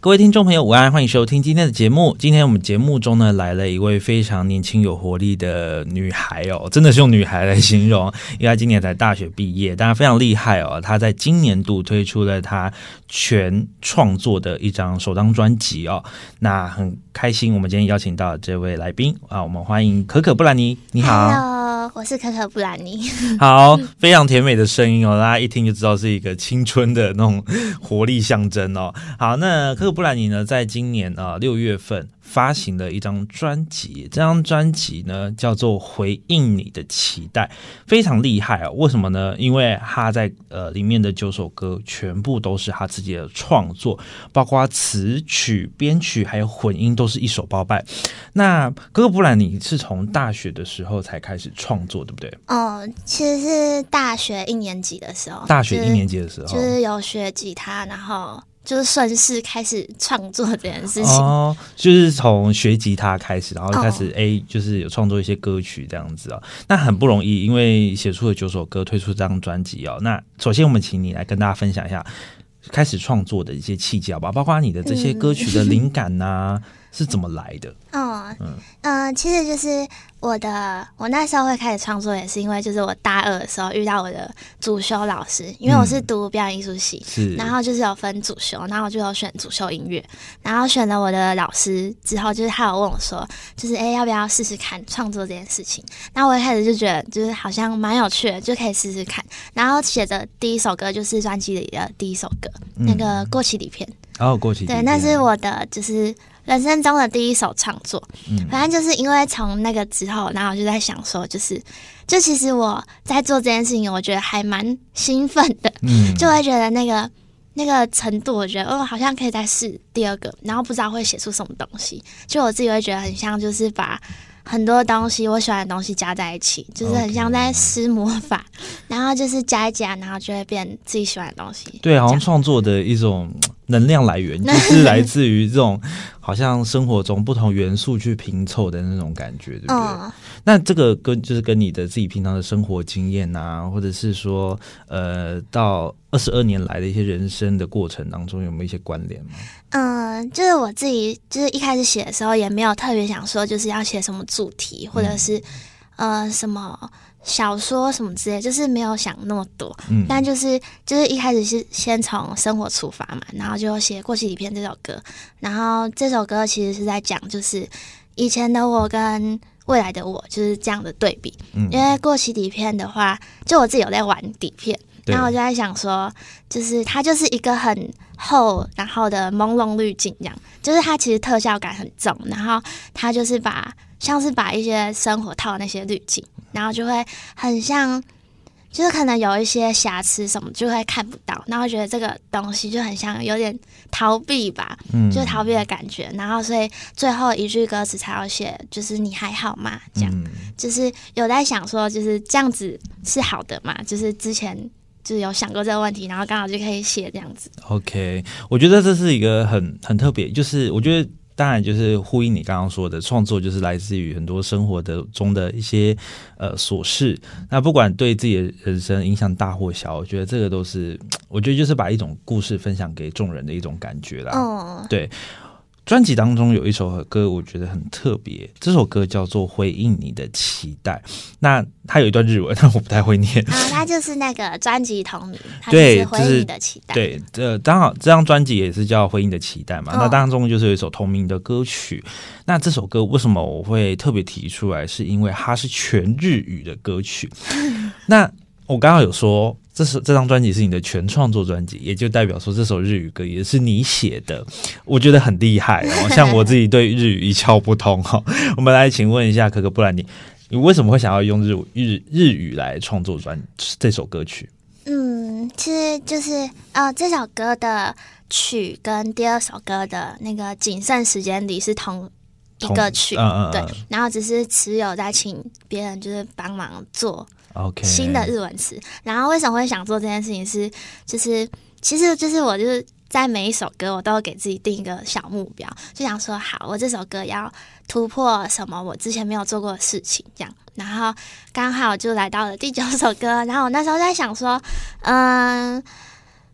各位听众朋友，午安，欢迎收听今天的节目。今天我们节目中呢，来了一位非常年轻有活力的女孩哦，真的是用女孩来形容，因为她今年才大学毕业，当然非常厉害哦。她在今年度推出了她全创作的一张首张专辑哦，那很开心，我们今天邀请到这位来宾啊，我们欢迎可可布兰妮，你好。我是可可布兰妮。好，非常甜美的声音哦，大家一听就知道是一个青春的那种活力象征哦。好，那可可布兰妮呢，在今年啊六月份。发行了一张专辑，这张专辑呢叫做《回应你的期待》，非常厉害啊！为什么呢？因为他在呃里面的九首歌全部都是他自己的创作，包括词曲、编曲还有混音都是一手包办。那可可布兰你是从大学的时候才开始创作，对不对？哦，其实是大学一年级的时候，大学一年级的时候，就是、就是有学吉他，然后。就是顺势开始创作这件事情哦，就是从学吉他开始，然后开始哎、哦，就是有创作一些歌曲这样子哦。那很不容易，因为写出了九首歌，推出这张专辑哦。那首先我们请你来跟大家分享一下开始创作的一些契机好吧，包括你的这些歌曲的灵感呐、啊。嗯是怎么来的？嗯、呃，其实就是我的，我那时候会开始创作，也是因为就是我大二的时候遇到我的主修老师，因为我是读表演艺术系，是、嗯，然后就是有分主修，然后我就有选主修音乐，然后选了我的老师之后，就是他有问我说，就是哎，要不要试试看创作这件事情？然后我一开始就觉得就是好像蛮有趣的，就可以试试看。然后写的第一首歌就是专辑里的第一首歌，嗯、那个过期底片。哦，过期。对，那是我的就是。人生中的第一首创作，反正就是因为从那个之后，然后我就在想说，就是，就其实我在做这件事情，我觉得还蛮兴奋的，嗯，就会觉得那个那个程度，我觉得哦，好像可以再试第二个，然后不知道会写出什么东西，就我自己会觉得很像，就是把很多东西我喜欢的东西加在一起，就是很像在施魔法.然后就是加一加，然后就会变自己喜欢的东西。对，好像创作的一种。能量来源就是来自于这种好像生活中不同元素去拼凑的那种感觉，对不对？哦、那这个跟就是跟你的自己平常的生活经验啊，或者是说呃，到二十二年来的一些人生的过程当中，有没有一些关联吗？嗯、呃，就是我自己就是一开始写的时候也没有特别想说就是要写什么主题，或者是、嗯、呃什么。小说什么之类，就是没有想那么多，嗯，但就是就是一开始是先从生活出发嘛，然后就写《过期底片》这首歌，然后这首歌其实是在讲就是以前的我跟未来的我就是这样的对比，嗯，因为过期底片的话，就我自己有在玩底片，然后我就在想说，就是它就是一个很厚然后的朦胧滤镜这样，就是它其实特效感很重，然后它就是把像是把一些生活套的那些滤镜。然后就会很像，就是可能有一些瑕疵什么就会看不到，然后觉得这个东西就很像有点逃避吧，嗯，就是逃避的感觉。然后所以最后一句歌词才要写，就是你还好吗？这样，嗯，就是有在想说，就是这样子是好的嘛？就是之前就是有想过这个问题，然后刚好就可以写这样子。OK，我觉得这是一个很很特别，就是我觉得。当然，就是呼应你刚刚说的，创作就是来自于很多生活的中的一些呃琐事。那不管对自己的人生影响大或小，我觉得这个都是，我觉得就是把一种故事分享给众人的一种感觉啦。哦，对。专辑当中有一首歌，我觉得很特别。这首歌叫做《回应你的期待》。那它有一段日文，但我不太会念。啊，它就是那个专辑同名，对，回应你的期待。对，这刚好这张专辑也是叫《回应你的期待》嘛。哦。那当中就是有一首同名的歌曲。那这首歌为什么我会特别提出来？是因为它是全日语的歌曲。那我刚刚有说。这是这张专辑是你的全创作专辑，也就代表说这首日语歌也是你写的，我觉得很厉害哦。像我自己对日语一窍不通哈，我们来请问一下可可布兰妮，你为什么会想要用日日日语来创作专这首歌曲？嗯，嗯，其实就是呃，这首歌的曲跟第二首歌的那个仅剩时间里是同一个曲，嗯、对，然后只是词有在请别人就是帮忙做新的日文词。然后为什么会想做这件事情是，就是其实就是我就是在每一首歌我都会给自己定一个小目标，就想说好，我这首歌要突破什么我之前没有做过的事情，这样。然后刚好就来到了第九首歌，然后我那时候在想说，嗯，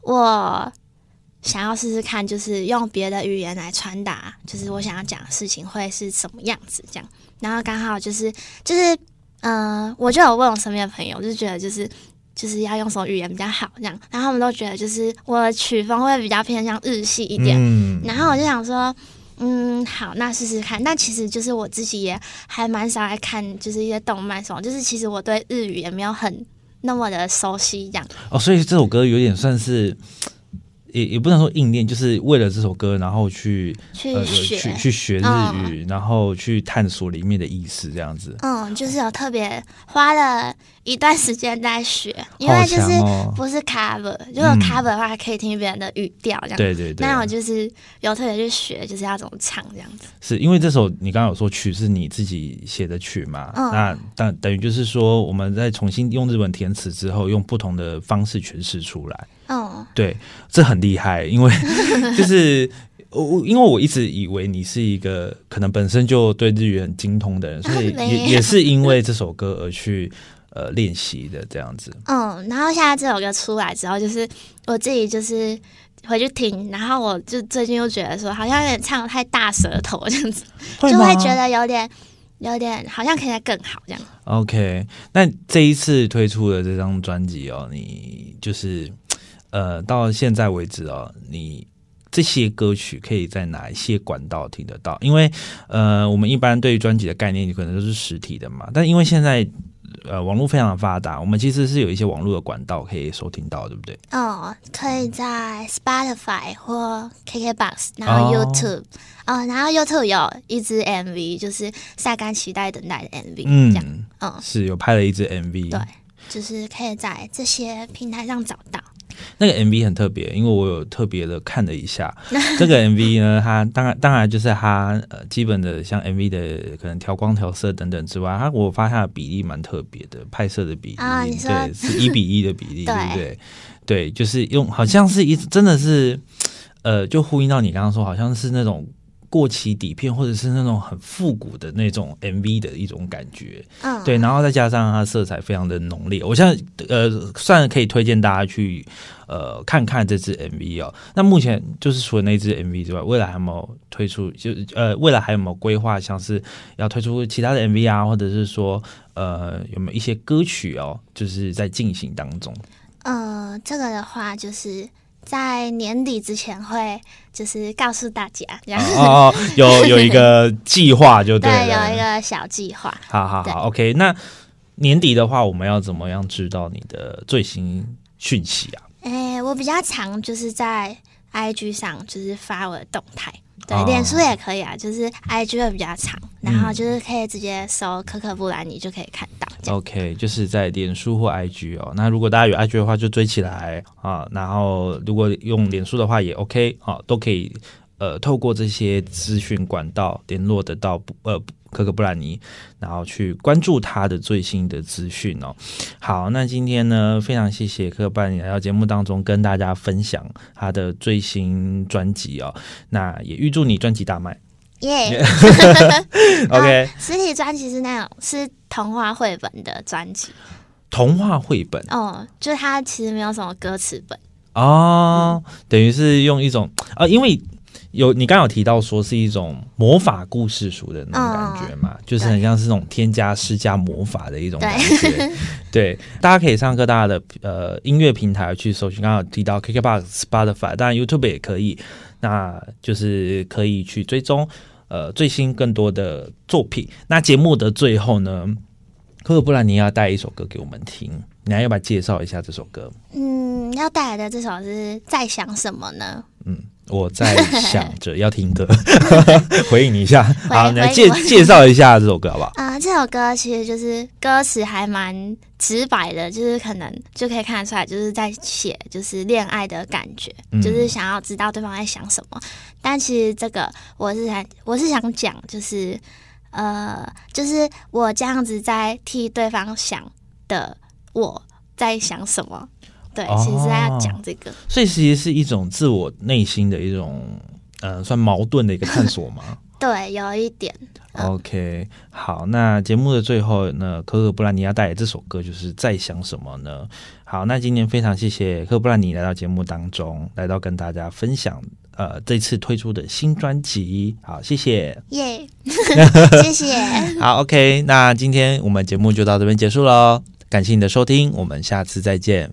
我想要试试看，就是用别的语言来传达，就是我想要讲的事情会是什么样子这样。然后刚好就是就是，嗯，我就有问我身边的朋友，就觉得就是就是要用什么语言比较好这样，然后他们都觉得就是我的曲风会比较偏向日系一点，嗯，然后我就想说。嗯，好，那试试看。但其实就是我自己也还蛮少爱看，就是一些动漫什么。就是其实我对日语也没有很那么的熟悉，这样。哦，所以这首歌有点算是。也也不能说硬练，就是为了这首歌，然后去去学、呃、去去学日语、嗯，然后去探索里面的意思，这样子。嗯，就是有特别花了一段时间在学，因为就是不是 cover，、哦、如果 cover 的话，还可以听别人的语调这样。对对对。那我就是有特别去学，就是要怎么唱这样子。是因为这首你刚刚有说曲是你自己写的曲嘛？嗯。那但等于就是说，我们在重新用日文填词之后，用不同的方式诠释出来。嗯，对，这很厉害，因为 就是我，因为我一直以为你是一个可能本身就对日语很精通的人，所以 也也是因为这首歌而去呃练习的这样子。嗯，然后现在这首歌出来之后，就是我自己就是回去听，然后我就最近又觉得说，好像有点唱得太大舌头这样子，就会觉得有点有点好像可以再更好这样。OK，那这一次推出的这张专辑哦，你就是。呃，到现在为止哦，你这些歌曲可以在哪一些管道听得到？因为呃，我们一般对于专辑的概念，可能都是实体的嘛。但因为现在呃网络非常的发达，我们其实是有一些网络的管道可以收听到，对不对？哦，可以在 Spotify 或 KKBox，然后 YouTube，哦，哦，然后 YouTube 有一支 MV，就是晒干期待等待的 MV，嗯，这样，嗯，是有拍了一支 MV，对，就是可以在这些平台上找到。那个 MV 很特别，因为我有特别的看了一下 这个 MV 呢，它当然当然就是它呃基本的像 MV 的可能调光调色等等之外，它我发现它的比例蛮特别的，拍摄的比例，啊、对，是一比一的比例，对不对？对，就是用好像是一真的是呃，就呼应到你刚刚说，好像是那种。过期底片，或者是那种很复古的那种 MV 的一种感觉，嗯，对，然后再加上它色彩非常的浓烈，我现在呃，算可以推荐大家去呃看看这支 MV 哦。那目前就是除了那支 MV 之外，未来还有没有推出？就呃，未来还有没有规划，像是要推出其他的 MV 啊，或者是说呃，有没有一些歌曲哦，就是在进行当中？呃，这个的话就是。在年底之前会就是告诉大家，然后哦，有有一个计划就对，对，有一个小计划。好好好，OK。那年底的话，我们要怎么样知道你的最新讯息啊？诶、欸，我比较常就是在 IG 上就是发我的动态。对，脸书也可以啊，就是 IG 会比较长，然后就是可以直接搜可可布兰妮就可以看到。OK，就是在脸书或 IG 哦。那如果大家有 IG 的话，就追起来啊。然后如果用脸书的话，也 OK 啊，都可以。呃，透过这些资讯管道联络得到呃可可布兰妮，然后去关注他的最新的资讯哦。好，那今天呢，非常谢谢可可布兰妮来到节目当中跟大家分享他的最新专辑哦。那也预祝你专辑大卖，耶、yeah! OK，实体专辑是那种是童话绘本的专辑，童话绘本哦，就是它其实没有什么歌词本哦，嗯、等于是用一种啊、哦，因为。有你刚刚有提到说是一种魔法故事书的那种感觉嘛，哦、就是很像是那种添加施加魔法的一种感觉。对，对大家可以上各大的呃音乐平台去搜寻，刚刚有提到 KKBOX、Spotify，当然 YouTube 也可以，那就是可以去追踪呃最新更多的作品。那节目的最后呢，可可布兰妮要带一首歌给我们听，你还要不要介绍一下这首歌？嗯，要带来的这首是在想什么呢？嗯。我在想着要听歌，回应你一下。好，你来介介绍一下这首歌好不好？啊、这首歌其实就是歌词还蛮直白的，就是可能就可以看得出来，就是在写就是恋爱的感觉，嗯、就是想要知道对方在想什么。但其实这个我是想，我是想讲，就是呃，就是我这样子在替对方想的，我在想什么？对，哦、其实是在讲这个，所以其实是一种自我内心的一种，呃，算矛盾的一个探索吗？对，有一点。OK，好，那节目的最后呢，可可布兰妮要带来这首歌，就是在想什么呢？好，那今天非常谢谢可可布兰妮来到节目当中，来到跟大家分享，呃，这次推出的新专辑。好，谢谢，耶，yeah. 谢谢。好，OK，那今天我们节目就到这边结束喽，感谢你的收听，我们下次再见，